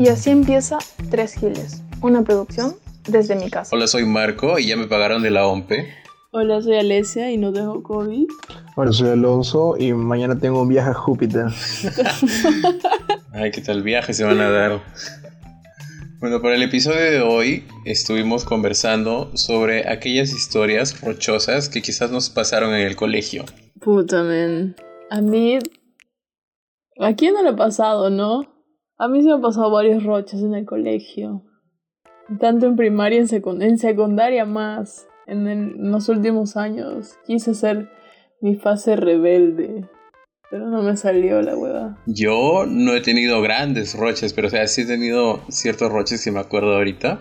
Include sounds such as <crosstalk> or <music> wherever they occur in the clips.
Y así empieza Tres Giles, una producción desde mi casa. Hola, soy Marco y ya me pagaron de la OMPE. Hola, soy Alesia y no tengo COVID. Hola, soy Alonso y mañana tengo un viaje a Júpiter. <laughs> Ay, ¿qué tal viaje se van a dar? Bueno, para el episodio de hoy estuvimos conversando sobre aquellas historias rochosas que quizás nos pasaron en el colegio. Puta, men. A mí... ¿A quién no le ha pasado, no? A mí se me han pasado varios roches en el colegio. Tanto en primaria en, en secundaria más. En, los últimos años quise ser mi fase rebelde. Pero no me salió la hueva. Yo no he tenido grandes roches, pero sí he tenido ciertos roches que me acuerdo ahorita.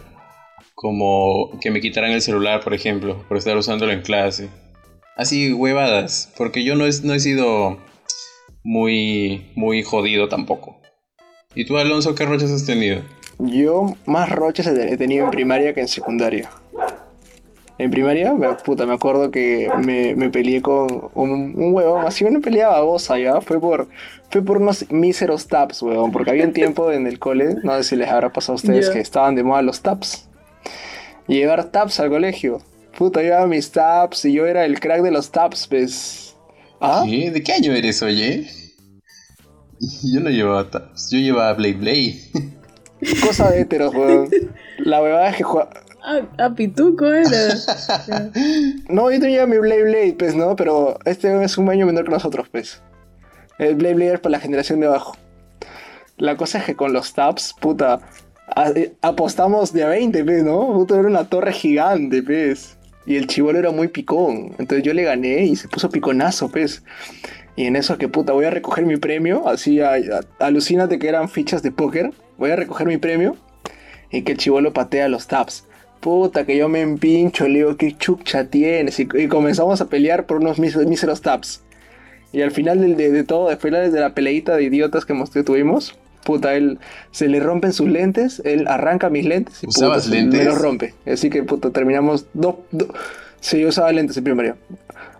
Como que me quitaran el celular, por ejemplo, por estar usándolo en clase. Así, huevadas. Porque yo no no he sido muy, muy jodido tampoco. ¿Y tú, Alonso, qué roches has tenido? Yo más roches he tenido en primaria que en secundaria. En primaria, puta, me acuerdo que me, me peleé con un, un huevón, así una pelea babosa, ¿ya? Fue por, fue por unos míseros taps, huevón, porque había un tiempo en el cole, no sé si les habrá pasado a ustedes, que estaban de moda los taps. llevar taps al colegio. Puta, llevaba mis taps y yo era el crack de los taps, pues. ¿Ah? ¿Qué? ¿De qué año eres, oye? <laughs> Yo no llevaba taps, yo llevaba Blade Blade. <laughs> Cosa de heteros, weón. La huevada es que jugaba... Ah, a Pituco era. <laughs> no, yo tenía mi Blade Blade, pues, ¿no? Pero este es un año menor que nosotros, pues. El Blade Blade es para la generación de abajo. La cosa es que con los taps, puta, apostamos de a 20, pues, ¿no? Puta, era una torre gigante, pues. Y el chivolo era muy picón. Entonces yo le gané y se puso piconazo, pues. Y en eso que puta, voy a recoger mi premio. Así, a, alucínate que eran fichas de póker. Voy a recoger mi premio. Y que el chivolo patea los taps. Puta, que yo me empincho, le digo, ¿qué chucha tienes? Y, comenzamos a pelear por unos míseros taps. Y al final de, todo, después de la peleita de idiotas que, tuvimos, puta, él se le rompen sus lentes, él arranca mis lentes y ¿Usabas lentes? me los rompe. Así que, puta, terminamos dos... sí, yo usaba lentes en primaria.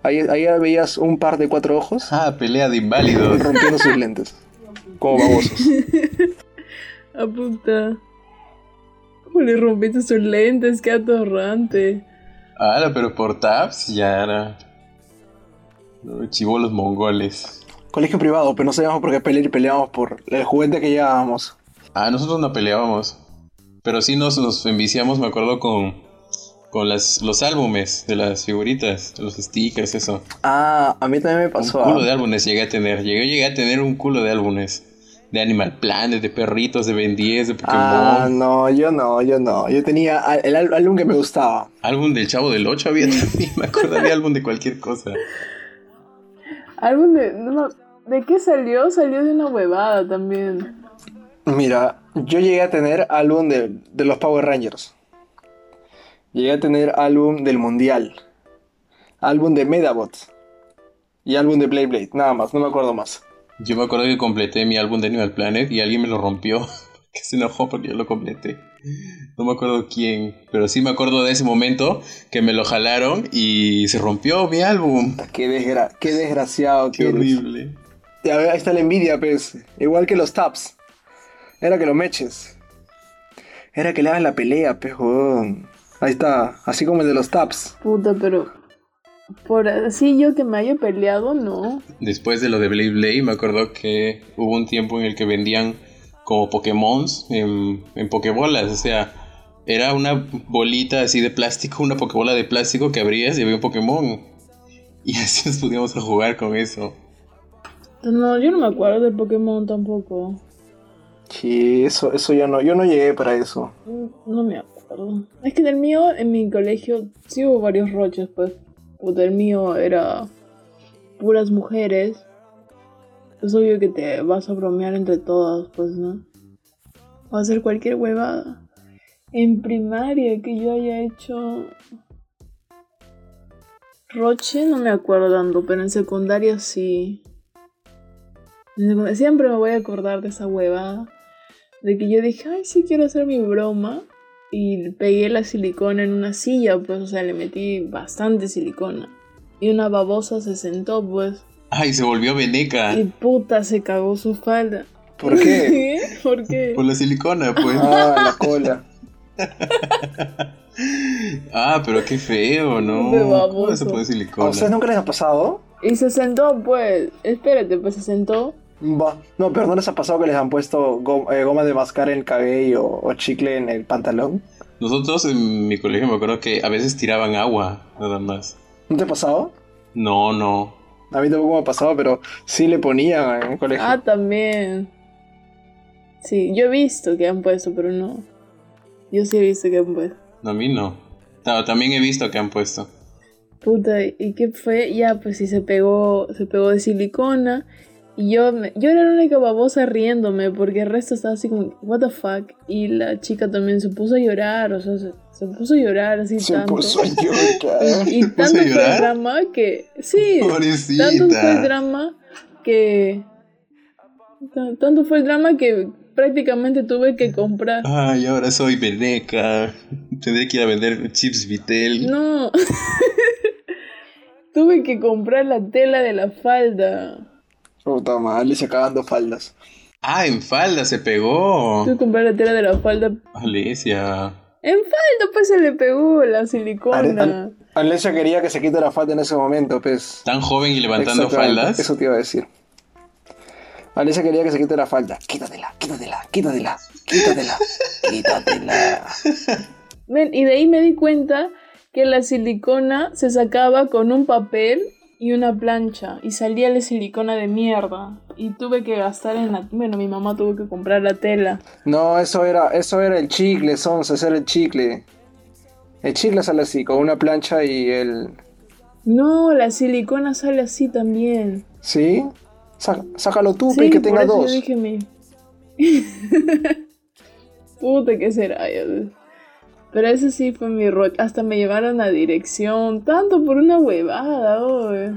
Ahí, ahí veías un par de cuatro ojos. Ah, pelea de inválidos. Rompiendo sus lentes. Como babosos. <laughs> A puta. ¿Cómo le rompiste sus lentes? Qué atorrante. Ah, pero por taps ya era. Chivolos mongoles. Colegio privado, pero no sabíamos por qué pelear y peleábamos por el juguete que llevábamos. Ah, nosotros no peleábamos. Pero sí nos, nos enviciamos, me acuerdo, con, con las, los álbumes de las figuritas, los stickers, eso. Ah, a mí también me pasó. Un culo de álbumes llegué a tener. Llegué, llegué a tener un culo de álbumes de Animal Planet, de perritos, de Ben 10, de Pokémon. Ah, no, yo no, yo no. Yo tenía el álbum que me gustaba. Álbum del Chavo del 8 había también, me acuerdo, había álbum de cualquier cosa. Álbum de... ¿De qué salió? Salió de una huevada también. Mira, yo llegué a tener álbum de, de los Power Rangers. Llegué a tener álbum del Mundial. Álbum de Medabots. Y álbum de Blade Blade, nada más, no me acuerdo más. Yo me acuerdo que completé mi álbum de Animal Planet y alguien me lo rompió. <laughs> que se enojó porque yo lo completé. No me acuerdo quién, pero sí me acuerdo de ese momento que me lo jalaron y se rompió mi álbum. Qué, desgra qué desgraciado. Qué horrible. ahí está la envidia, pues. Igual que los taps. Era que lo meches. Era que le hagan la pelea, pejo. Ahí está, así como el de los taps. Puta, pero por así yo que me haya peleado, no. Después de lo de Blade Blade, me acuerdo que hubo un tiempo en el que vendían como Pokémon en, en Pokébolas. O sea, era una bolita así de plástico, una Pokébola de plástico que abrías y había un Pokémon. Y <laughs> así nos podíamos jugar con eso. No, yo no me acuerdo del Pokémon tampoco. Sí, eso, eso ya no, yo no llegué para eso. No, me acuerdo. Es que en el mío, en mi colegio, sí hubo varios roches, pues puta, el mío era puras mujeres. Es obvio que te vas a bromear entre todas, pues, ¿no? O a hacer cualquier huevada. En primaria que yo haya hecho Roche, no me acuerdo tanto, pero en secundaria sí. Siempre me voy a acordar de esa huevada. De que yo dije, ay, sí quiero hacer mi broma y pegué la silicona en una silla, pues, o sea, le metí bastante silicona. Y una babosa se sentó, pues. Ay, se volvió veneca. Y puta, se cagó su falda. ¿Por qué? <laughs> ¿Por qué? Por la silicona, pues. Ah, la cola. <laughs> Ah, pero qué feo, ¿no? De ¿Cómo baboso. se pone ¿A ustedes nunca les ha pasado? Y se sentó, pues. Espérate, pues se sentó. Va. No, pero ¿no les ha pasado que les han puesto eh, goma de mascar en el cabello o chicle en el pantalón? Nosotros en mi colegio me acuerdo que a veces tiraban agua, nada más. ¿No te ha pasado? No, no. A mí tampoco me ha pasado, pero sí le ponían en el colegio. Ah, también. Sí, yo he visto que han puesto, pero no. Yo sí he visto que han puesto. A mí no. No, también he visto que han puesto. Puta, ¿y qué fue? Ya, pues sí se pegó, se pegó de silicona. Y yo, me- yo era la única babosa riéndome, porque el resto estaba así como, what the fuck. Y la chica también se puso a llorar, o sea, se, se puso a llorar así Se tanto. puso a <laughs> llorar. Y a tanto fue el drama que. Sí, Pobrecita. tanto fue el drama que. ta- Tanto fue el drama que prácticamente tuve que comprar. Ay, ahora soy veneca. Tendré que ir a vender chips Vitel. No. <laughs> tuve que comprar la tela de la falda. Puta madre, se acabando faldas. Ah, en falda se pegó. Tuve que comprar la tela de la falda. Alicia. En falda, pues se le pegó la silicona. Alesia quería que se quite la falda en ese momento, pues. Tan joven y levantando faldas. Eso te iba a decir. Alesia quería que se quite la falda. Quítatela, quítatela, quítatela, quítatela, quítatela. Ven, y de ahí me di cuenta que la silicona se sacaba con un papel y una plancha y salía la silicona de mierda y tuve que gastar en la bueno mi mamá tuvo que comprar la tela No, eso era, eso era el chicle, Sons, ese era el chicle. El chicle sale así, con una plancha y el. no la silicona sale así también ¿Sí? Sá- sácalo tú, sí pe, que por tenga eso yo dos. dije mi <laughs> puta que será. Pero ese sí fue mi rock hasta me llevaron a dirección tanto por una huevada oye.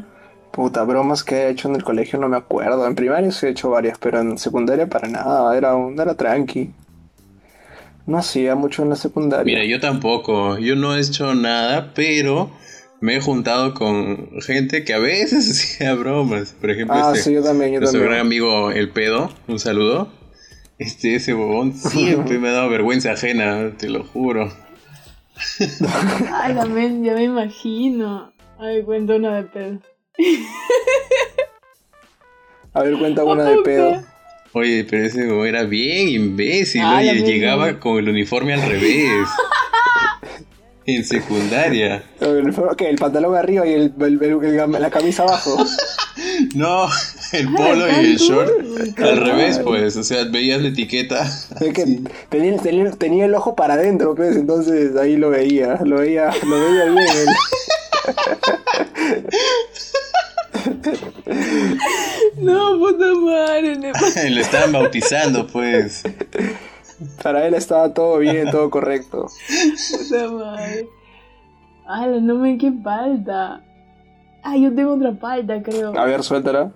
Puta, bromas que he hecho en el colegio no me acuerdo. En primaria sí he hecho varias, pero en secundaria para nada. Era, un, era tranqui. No hacía mucho en la secundaria. Mira, yo tampoco. Yo no he hecho nada, pero me he juntado con gente que a veces <laughs> hacía bromas. Por ejemplo, ah, este, sí, yo también, yo nuestro gran amigo El Pedo, un saludo. Este, ese bobón siempre me ha dado vergüenza ajena, te lo juro. Ay, la men, ya me imagino. Ay, cuento una de pedo. A ver, cuenta una de pedo. Oye, pero ese huevón era bien imbécil, Ah, la oye, llegaba con el uniforme al revés. en secundaria. Fue- ¿qué? El pantalón arriba y el, el- el- el- la camisa abajo. <laughs> No, <laughs> el polo y el short al revés, pues. O sea, veías la etiqueta. <laughs> Es que tenía, tenía, tenía el ojo para adentro, pues, entonces ahí lo veía. Lo veía, lo veía bien. él. No, puta madre. Le estaban bautizando, pues. Para él estaba todo bien, todo correcto. Puta madre. Ay, no me qué falta. Ah, yo tengo otra falta, creo. A ver, suéltala.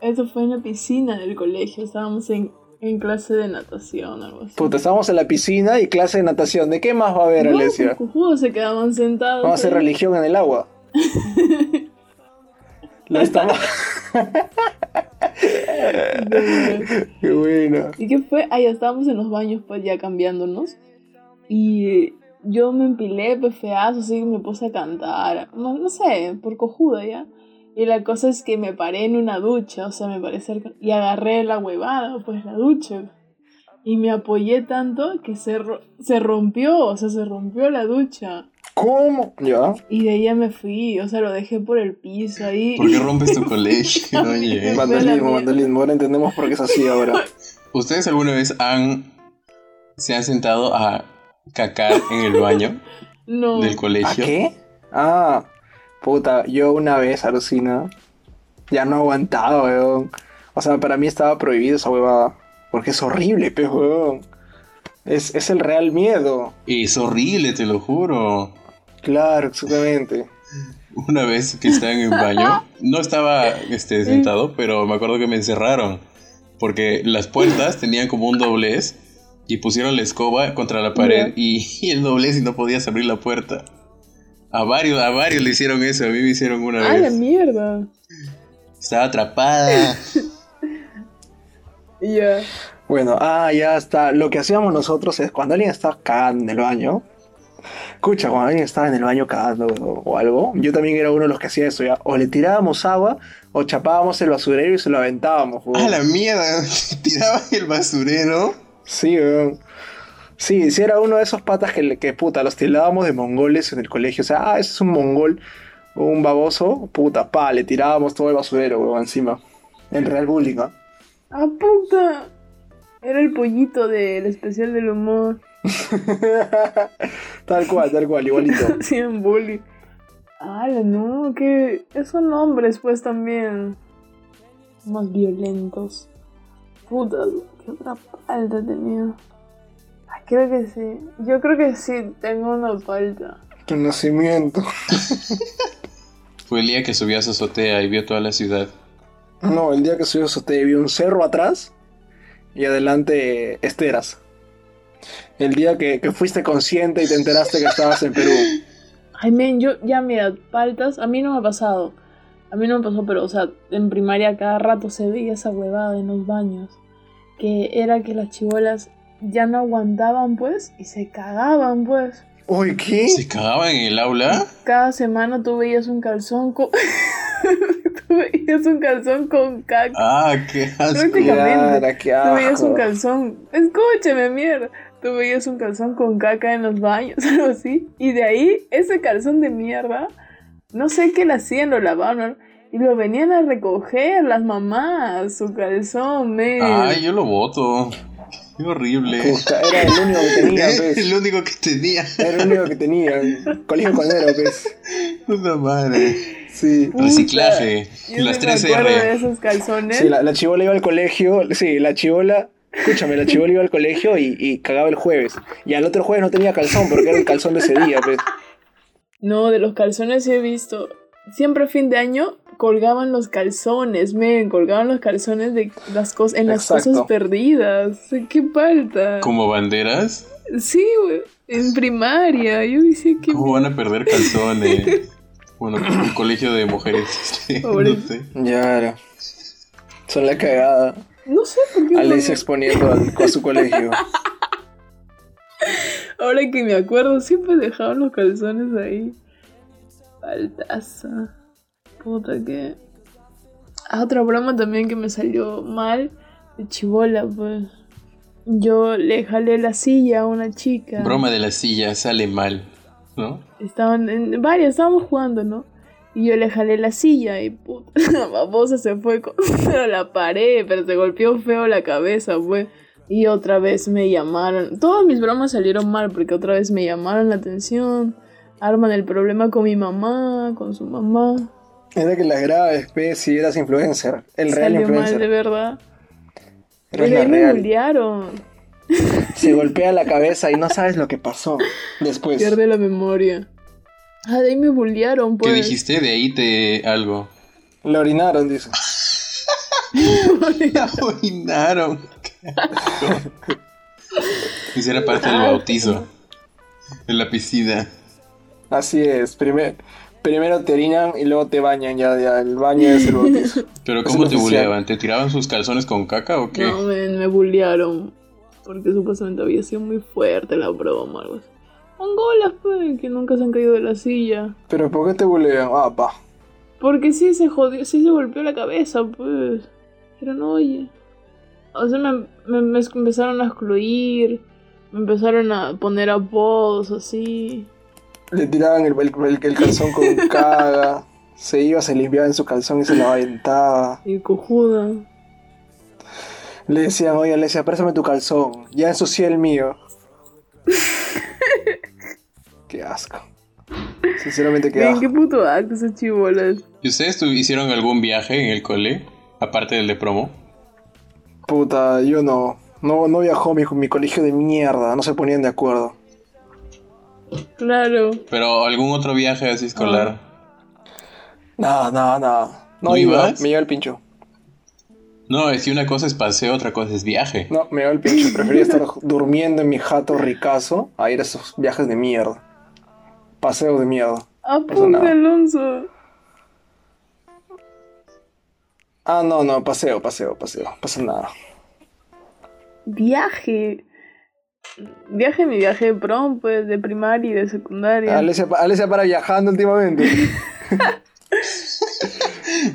Eso fue en la piscina del colegio. Estábamos en, en clase de natación, algo así. Puta, estamos en la piscina y clase de natación. ¿De qué más va a haber, no, Alesia? pues, cojudos se quedaban sentados. Vamos a hacer religión en el agua. <laughs> Lo estamos. <laughs> Qué bueno. ¿Y qué fue? Ah, ya estábamos en los baños, pues ya cambiándonos. Y yo me empilé, pues feazo, así que me puse a cantar. No, no sé, por cojuda ya. Y la cosa es que me paré en una ducha, o sea, me paré cerca. Y agarré la huevada, pues la ducha. Y me apoyé tanto que se, ro- se rompió, o sea, se rompió la ducha. ¿Cómo? Ya. Y de ahí ya me fui, o sea, lo dejé por el piso ahí. ¿Por qué <laughs> rompes tu colegio? <laughs> Oye. Vandalismo, vandalismo. Ahora entendemos por qué es así ahora. ¿Ustedes alguna vez han se han sentado a cacar en el baño No. del ¿A colegio? qué? Ah, puta, yo una vez, alucina. Ya no aguantaba, weón. O sea, para mí estaba prohibido esa huevada. Porque es horrible, pe, weón. Es, es el real miedo. Es horrible, te lo juro. Claro, exactamente. <laughs> Una vez que estaba en el baño, no estaba este, sentado, pero me acuerdo que me encerraron. Porque las puertas tenían como un doblez y pusieron la escoba contra la pared y, y el doblez y no podías abrir la puerta. A varios, a varios le hicieron eso, a mí me hicieron una ¡Ah, la vez. mierda! Estaba atrapada. <laughs> Ya. Bueno, ah, ya está. Lo que hacíamos nosotros es cuando alguien estaba cagando en el baño. Escucha, cuando alguien estaba en el baño cagando o, o algo, yo también era uno de los que hacía eso ya. O le tirábamos agua o chapábamos el basurero y se lo aventábamos, weón. ¡Ah, la mierda! <laughs> Tiraba el basurero. Sí, weón. Sí, sí era uno de esos patas que, que puta, los tirábamos de mongoles en el colegio. O sea, ah, ese es un mongol, un baboso, puta, pa, le tirábamos todo el basurero, weón, encima. En Real Bullying, ¿ah? ¡Ah, puta! Era el pollito del especial del humor. <laughs> tal cual, tal cual, igualito. <laughs> Hacían bullying. ¡Hala, no! Que son hombres, pues también. Más violentos. Puta, qué otra falta tenía. Creo que sí. Yo creo que sí, tengo una falta. Tu nacimiento. <laughs> Fue el día que subió a su azotea y vio toda la ciudad. No, el día que subió eso te vi un cerro atrás y adelante esteras. El día que, que fuiste consciente y te enteraste que estabas en Perú. Ay, men, yo ya mira, faltas, a mí no me ha pasado. A mí no me pasó, pero, o sea, en primaria cada rato se veía esa huevada en los baños. Que era que las chibolas ya no aguantaban, pues, y se cagaban, pues. Uy, ¿qué? ¿Se cagaba en el aula? Cada semana tú veías un calzón con. <laughs> tú veías un calzón con caca. ¡Ah, qué asco! Prácticamente. Qué Tú veías un asco. calzón. Escúchame, mierda. Tú veías un calzón con caca en los baños, <laughs> algo así. Y de ahí, ese calzón de mierda, no sé qué le hacían, lo lavaban. Y lo venían a recoger las mamás, su calzón, men. ¡Ay, yo lo voto! ¡Qué horrible! Puta, era el único que tenía, Es <laughs> pues. el único que tenía. Era el único que tenía. Colegio Colero, pues. Puta madre. Sí. Reciclaje. yo Las 3 acuerdo de R. esos calzones. Sí, la, la chivola iba al colegio. Sí, la chivola. Escúchame, la chivola iba al colegio y, y cagaba el jueves. Y al otro jueves no tenía calzón porque era el calzón de ese día, pues. No, de los calzones sí he visto. Siempre a fin de año colgaban los calzones, men, colgaban los calzones de las cosas en las Exacto. cosas perdidas. ¿Qué falta? ¿Como banderas? Sí, güey, en primaria. Yo decía que ¿Cómo van a perder calzones? <laughs> Bueno, un colegio de mujeres. <laughs> este, Pobre. No sé. Ya era. Son la cagada. no sé por qué. Alicia no- exponiendo al- a su colegio. <laughs> Ahora que me acuerdo, siempre dejaban los calzones ahí. Faltaza. Puta que. Ah, otra broma también que me salió mal. De chivola, pues. Yo le jalé la silla a una chica. Broma de la silla sale mal, ¿no? Estaban en varias, estábamos jugando, ¿no? Y yo le jalé la silla y puta, <laughs> la babosa se fue contra <laughs> la pared, pero se golpeó feo la cabeza, pues. Y otra vez me llamaron. Todas mis bromas salieron mal porque otra vez me llamaron la atención. Arman el problema con mi mamá, con su mamá. Era que las graves, pues, si eras influencer. El real Salió mal de influencer. verdad. Eres la ahí me bullearon. Se golpea la cabeza y no sabes lo que pasó después. Pierde la memoria. Ah, de ahí me bullearon, pues. ¿Qué dijiste? De ahí te algo. Le orinaron, dice. <laughs> La orinaron. Qué asco. Esa era parte del bautizo. En la piscina. Así es. primer- primero te orinan y luego te bañan. Ya, ya el baño es el bautizo. <laughs> ¿Pero cómo te buleaban? ¿Te tiraban sus calzones con caca o qué? No, me, me bullearon. Porque supuestamente había sido muy fuerte la broma, algo así. Mongolas, pues, que nunca se han caído de la silla. Pero ¿por qué te bulean? Ah, pa. Porque sí se jodió, sí se golpeó la cabeza, pues. Pero no, oye. O sea, me, me- me empezaron a excluir. Me empezaron a poner apodos así. Le tiraban el, el- el- el calzón con <laughs> caga. Se iba, se limpiaba en su calzón y se lo aventaba. Y cojuda. Le decían, oye, le decía, préstame tu calzón. Ya ensucié el mío. <laughs> qué asco. Sinceramente, qué Ven, asco. qué puto acto esas chibolas. ¿Y ustedes tu- hicieron algún viaje en el cole? Aparte del de promo. Puta, yo no. No, no viajó mi, mi colegio de mierda. No se ponían de acuerdo. Claro. Pero algún otro viaje así escolar. No, no, no. No ¿No iba, ibas? me lleva el pincho. No, es que una cosa es paseo, otra cosa es viaje. No, me lleva el pincho. Prefería estar durmiendo en mi jato ricazo a ir a esos viajes de mierda. Paseo de mierda. nada. Alonso. Ah, no, no, paseo, paseo, paseo. Pasa nada. Viaje. Viaje, mi viaje de prom, pues, de primaria y de secundaria. Alesia, Alesia para viajando últimamente. <laughs>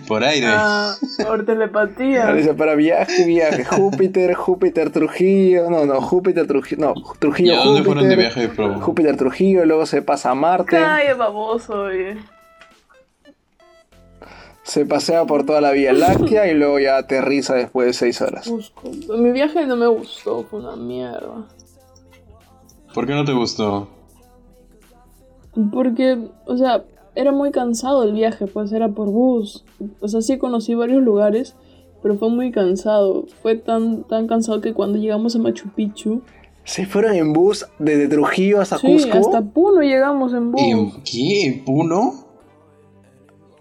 Por aire. Ah, por telepatía. Alesia para viaje, viaje. Júpiter, Júpiter, Trujillo. No, no, Júpiter, Trujillo. No, Trujillo, ¿Y a dónde Júpiter. fueron de viaje de prom? Júpiter, Trujillo, luego se pasa a Marte. Calla, baboso, oye. Se pasea por toda la Vía Láctea y luego ya aterriza después de seis horas. Busco. Mi viaje no me gustó, fue una mierda. ¿Por qué no te gustó? Porque, o sea, era muy cansado el viaje, pues era por bus. O sea, sí conocí varios lugares, pero fue muy cansado. Fue tan, tan cansado que cuando llegamos a Machu Picchu, ¿Se fueron en bus desde Trujillo hasta sí, Cusco? hasta Puno llegamos en bus. ¿En qué? ¿En Puno?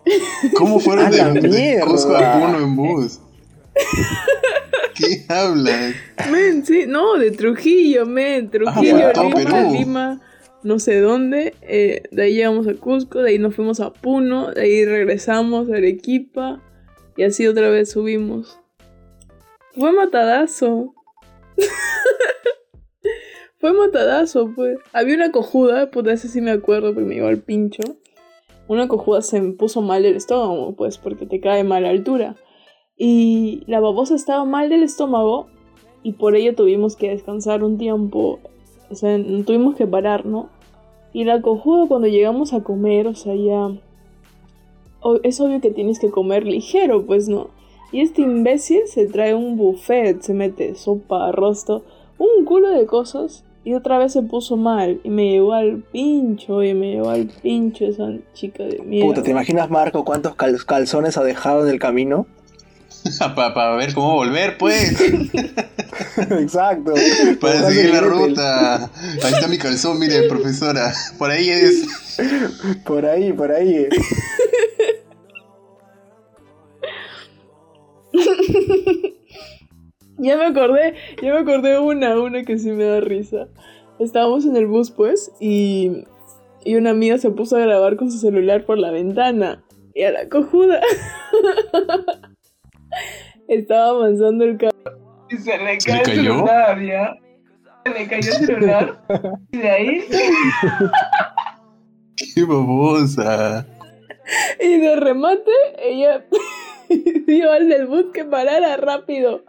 <laughs> ¿Cómo fueron ¡A de, de mierda! Cusco a Puno en bus? <laughs> ¿Qué hablas? Men, sí, no, de Trujillo, men, Trujillo, por todo Lima. Lima, no sé dónde. eh, de ahí llegamos a Cusco, de ahí nos fuimos a Puno, de ahí regresamos a Arequipa y así otra vez subimos. Fue matadazo. <laughs> Fue matadazo, pues. Había una cojuda, puta, ese sí me acuerdo porque me llevó al pincho. Una cojuda se me puso mal el estómago, pues, porque te cae mal a altura. Y la babosa estaba mal del estómago y por ello tuvimos que descansar un tiempo. O sea, tuvimos que parar, ¿no? Y la cojuda cuando llegamos a comer, o sea, ya... es obvio que tienes que comer ligero, pues no. Y este imbécil se trae un buffet, se mete sopa, todo, un culo de cosas. Y otra vez se puso mal y me llevó al pincho, y me llevó al pincho esa chica de mierda. Puta, ¿te imaginas, Marco, cuántos cal- calzones ha dejado en el camino? <laughs> Para ver cómo volver, pues. <laughs> Exacto. <laughs> Para seguir la ruta. Ahí está mi calzón, mire, profesora. Por ahí es. Por ahí, por ahí. Ya me acordé, ya me acordé una, una que sí me da risa. Estábamos en el bus, pues, y, y una amiga se puso a grabar con su celular por la ventana. Y a la cojuda. Estaba avanzando el carro. Y se le ¿Se le cayó? celular, ya. Se le cayó el celular. <laughs> Y de ahí. ¡Qué babosa! Y de remate, ella <laughs> dijo al del bus que parara rápido.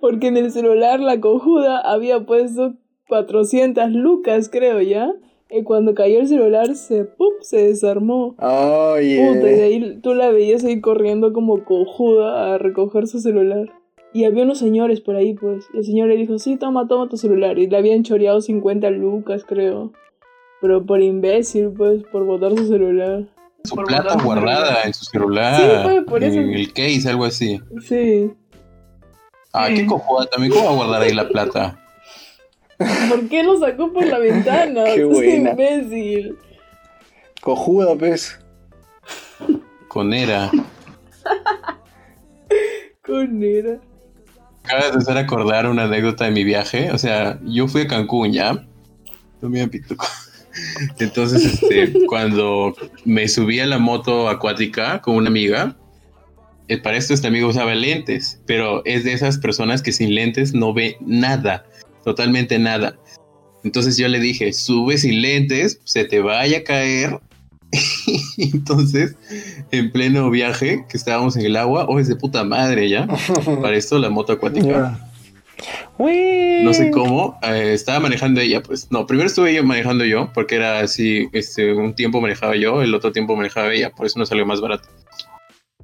Porque en el celular la cojuda había puesto 400 lucas, creo ya. Y cuando cayó el celular, se, ¡pup! se desarmó. Oye. Puta, y de ahí tú la veías ahí corriendo como cojuda a recoger su celular. Y había unos señores por ahí, pues. Y el señor le dijo, sí, toma, toma tu celular. Y le habían choreado 50 lucas, creo. Pero por imbécil, pues, por botar su celular. Su Por plata guardada celular. en su celular. Sí, pues, por eso. En el case, algo así. Sí. Ah, qué cojuda también. ¿Cómo va a guardar ahí la plata? <laughs> ¿Por qué lo sacó por la ventana? Qué buena. imbécil. Cojuda, pues. Con era. Con era. Acabas de hacer acordar una anécdota de mi viaje. O sea, yo fui a Cancún ya. No me pituco. <laughs> Entonces, este, <laughs> cuando me subí a la moto acuática con una amiga, eh, para esto este amigo usaba lentes, pero es de esas personas que sin lentes no ve nada, totalmente nada. Entonces yo le dije, sube sin lentes, se te vaya a caer. <laughs> Entonces, en pleno viaje, que estábamos en el agua, oh, es de puta madre ya. <laughs> Para esto, la moto acuática. Uy. No sé cómo, eh, estaba manejando ella, pues no, primero estuve yo manejando yo, porque era así, este, un tiempo manejaba yo, el otro tiempo manejaba ella, por eso no salió más barato.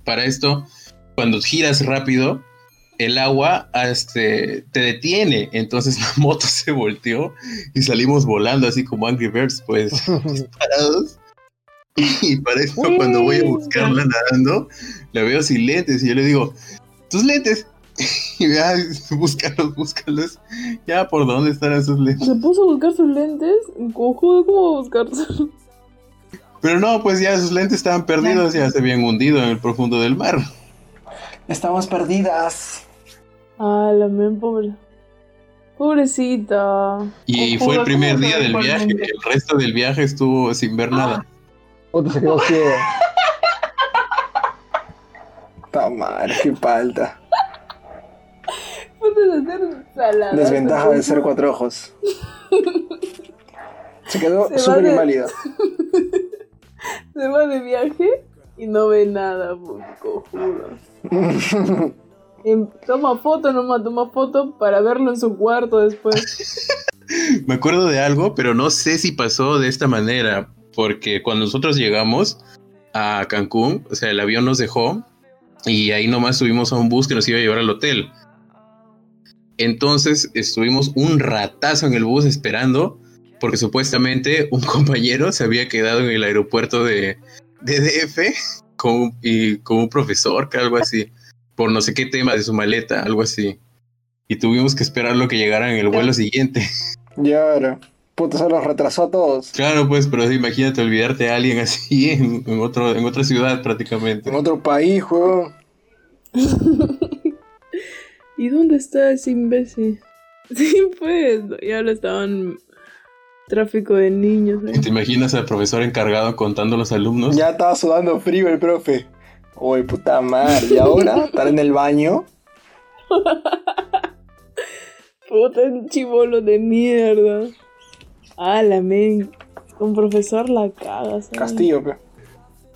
Para esto, cuando giras rápido, el agua este, te detiene, entonces <laughs> la moto se volteó y salimos volando así como Angry Birds, pues <laughs> disparados. Y para esto, cuando voy a buscarla nadando, la veo sin lentes y yo le digo, tus lentes. <laughs> Y ya, búscalos, búscalos. Ya, ¿por dónde están esos lentes? Se puso a buscar sus lentes. Cojudo, ¿cómo va a buscar? Pero no, pues ya sus lentes estaban perdidos, ya se habían hundido en el profundo del mar. Estamos perdidas. Ah, la men, pobre. Pobrecita. Y fue el primer ¿cómo día del viaje. El resto del viaje estuvo sin ver nada. Puta, se quedó ciego. Ta madre, qué falta. Puedes hacer Salada, Desventaja de ser cuatro ojos. Se quedó súper de- inválida. <laughs> Se va de viaje y no ve nada, pues, cojudo. <laughs> Em, Toma foto nomás, toma foto para verlo en su cuarto después. <laughs> Me acuerdo de algo, pero no sé si pasó de esta manera, porque cuando nosotros llegamos a Cancún, o sea, el avión nos dejó y ahí nomás subimos a un bus que nos iba a llevar al hotel. Entonces estuvimos un ratazo en el bus esperando, porque supuestamente un <laughs> compañero se había quedado en el aeropuerto de, de DF con, y, con un profesor, que algo así, por no sé qué tema de su maleta, algo así. Y tuvimos que esperar lo que llegara en el vuelo siguiente. Ya era. Puta, se los retrasó a todos. Claro, pues, pero imagínate olvidarte de alguien así <laughs> en, en otro, en otra ciudad prácticamente. En otro país, juego. <laughs> ¿Y dónde está ese imbécil? <laughs> Sí, pues, ya lo estaban. Tráfico de niños. ¿eh? ¿Y te imaginas al profesor encargado contando a los alumnos? Ya estaba sudando frío el profe. Uy, puta madre. ¿Y ahora? ¿Estar en el baño? Puta, un chivolo de mierda. Ah, la men. Con profesor la cagas. ¿sabes? Castillo, pe.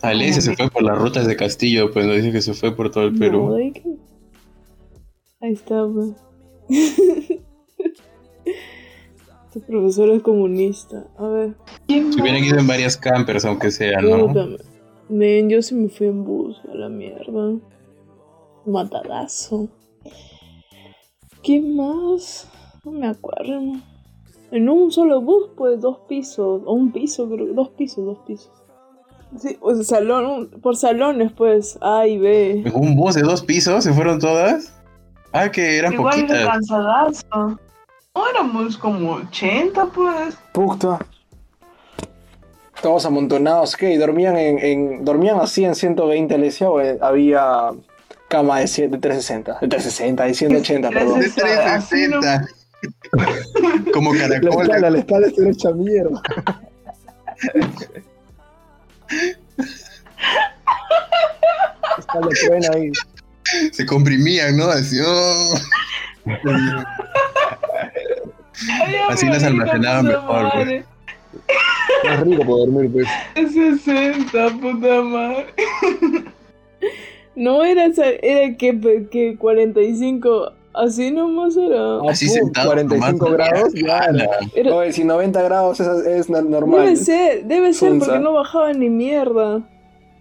Alesia se fue por las rutas de Castillo, pues no dice que se fue por todo el Perú. Ahí está, pues. <laughs> este profesor es comunista. A ver. Se hubieran ido en varias campers, aunque sea, ¿no? Men, yo sí me fui en bus a la mierda. Matadazo. ¿Qué más? No me acuerdo. En un solo bus, pues dos pisos. O un piso, creo que dos pisos, dos pisos. Sí, o sea, salón, un- por salones, pues, A y B. Un bus de dos pisos se fueron todas. Ah, que eran Igual poquitas. cansadazo. No éramos como 80, pues. Puta. Todos amontonados, ¿qué? ¿Y dormían en, en- dormían así en 120 Alesia o eh, había cama de, de 360? De 360, de 180, perdón. De 360. <laughs> Como La caracol. espalda, la espalda está hecha mierda. <laughs> Espalda ahí. Se comprimían, ¿no? Así, oh. Así las almacenaban mejor, pues. Más rico para dormir, pues. 60, puta madre. No era, era que, que 45, así nomás era. Así pum, sentado. 45 nomás. grados, ya. Ala. Era- Oye, si 90 grados es, es no- normal. Debe ser, debe ser porque no bajaba ni mierda.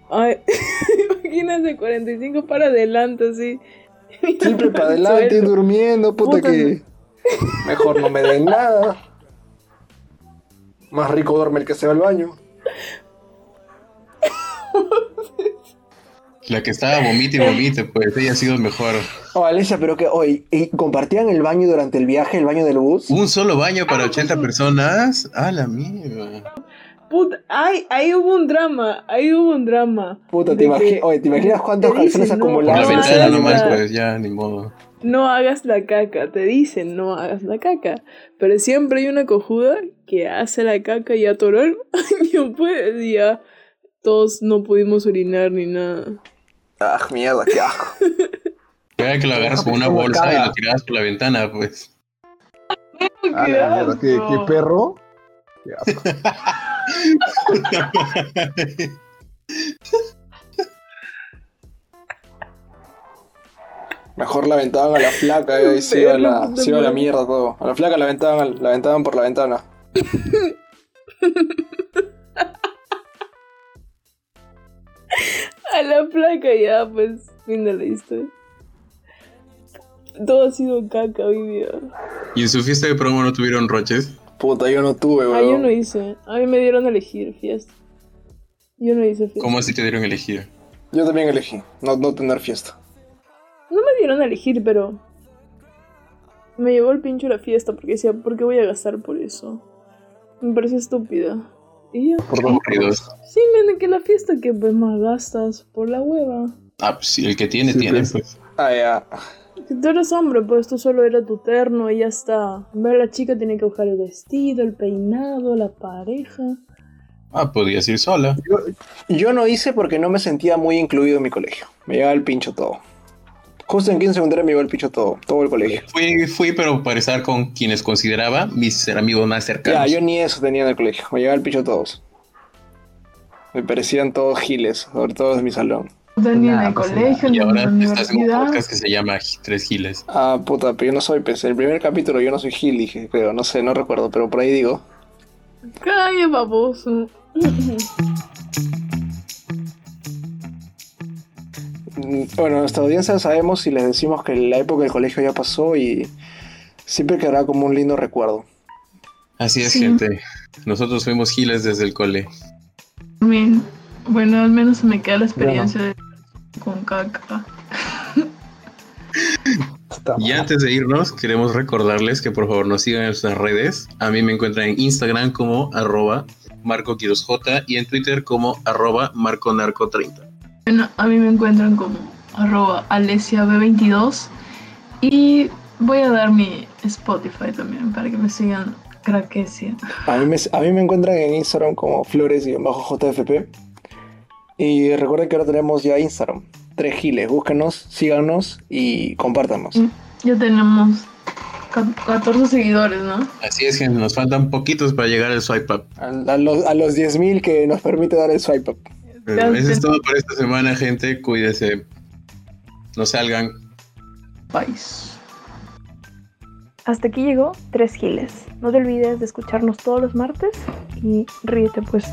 Ay, <laughs> imagínate 45 para adelante así. Siempre para <laughs> adelante, durmiendo, puta, Puta, que. Mejor no me den nada. Más rico duerme el que se va al baño. La que estaba vomite y vomite, pues ella ha sido mejor. Oh, Alesia, pero que hoy. ¿y ¿Compartían el baño durante el viaje, el baño del bus? Un solo baño para 80 personas. Ah, la mierda. Puta, ay, ahí hubo un drama, ahí hubo un drama. Puta, ¿te, imagi- que oye, ¿te imaginas cuántos calzones la acumulados no ese ventana nomás, pues ya, ni modo. No hagas la caca, te dicen no hagas la caca. Pero siempre hay una cojuda que hace la caca y atoró el <laughs> baño, pues, y ya todos no pudimos orinar ni nada. Ah, mierda, qué asco. <laughs> Era que lo agarras con una ¿Cómo bolsa y lo tirabas por la ventana, pues. Ah, Qué la mierda, ¿qué, qué perro? Qué asco. Mejor la aventaban a la flaca y ahí se iba, la, se iba a la mierda todo. A la flaca la aventaban, al- la aventaban por la ventana. <laughs> A <laughs> la placa ya, pues, fin de la historia. Todo ha sido caca hoy día. ¿Y en su fiesta de promo no tuvieron roches? Puta, yo no tuve, Ah, yo weón. no hice. A mí me dieron a elegir fiesta. Yo no hice fiesta. ¿Cómo así te dieron a elegir? Yo también elegí no, no tener fiesta. No me dieron a elegir, pero. Me llevó el pincho a la fiesta porque decía, ¿por qué voy a gastar por eso? Me pareció estúpida. Y dos Aburridos. Sí, men, que la fiesta que pues más gastas por la hueva. Ah, pues sí, el que tiene, Sí, tiene, pues. pues. Ah, ya. Si tú eres hombre, pues tú solo era tu terno y ya está. Ver a la chica tiene que buscar el vestido, el peinado, la pareja. Ah, podías ir sola. Yo no hice porque no me sentía muy incluido en mi colegio. Me llevaba el pincho todo. Justo en quinto secundaria me iba el picho todo, todo el colegio. Fui, fui, pero para estar con quienes consideraba mis amigos más Ya, cercanos. yo ni eso tenía en el colegio. Me llevaba el picho todos. Me parecían todos giles, sobre todo en mi salón. No tenía en Nah, el pues, colegio, y ni en ahora la estás en un universidad. podcast que se llama Tres Giles. Ah, puta, pero yo no soy, pues, el primer capítulo yo no soy gil, dije, creo, no sé, no recuerdo, pero por ahí digo. Calla, baboso. <laughs> Bueno, nuestra audiencia sabemos si les decimos que la época del colegio ya pasó y siempre quedará como un lindo recuerdo. Así es, Sí. gente. Nosotros fuimos giles desde el cole. También, bueno, al menos me queda la experiencia de con caca. Y antes de irnos, queremos recordarles que por favor nos sigan en nuestras redes. A mí me encuentran en Instagram como arroba marcoquirosj y en Twitter como arroba marconarco30. Bueno, a mí me encuentran como arroba alesiab22 y voy a dar mi Spotify también para que me sigan craquesia. A mí me, a mí me encuentran en Instagram como flores-jfp. Y recuerden que ahora tenemos ya Instagram. Tres giles, búsquenos, síganos y compártanos. Ya tenemos ca- 14 seguidores, ¿no? Así es, gente. Nos faltan poquitos para llegar al swipe up. A, a los, a los 10.000 que nos permite dar el swipe up. Pero eso es todo por esta semana, gente. Cuídense. No salgan. País. Hasta aquí llegó Tres Giles. No te olvides de escucharnos todos los martes y ríete pues.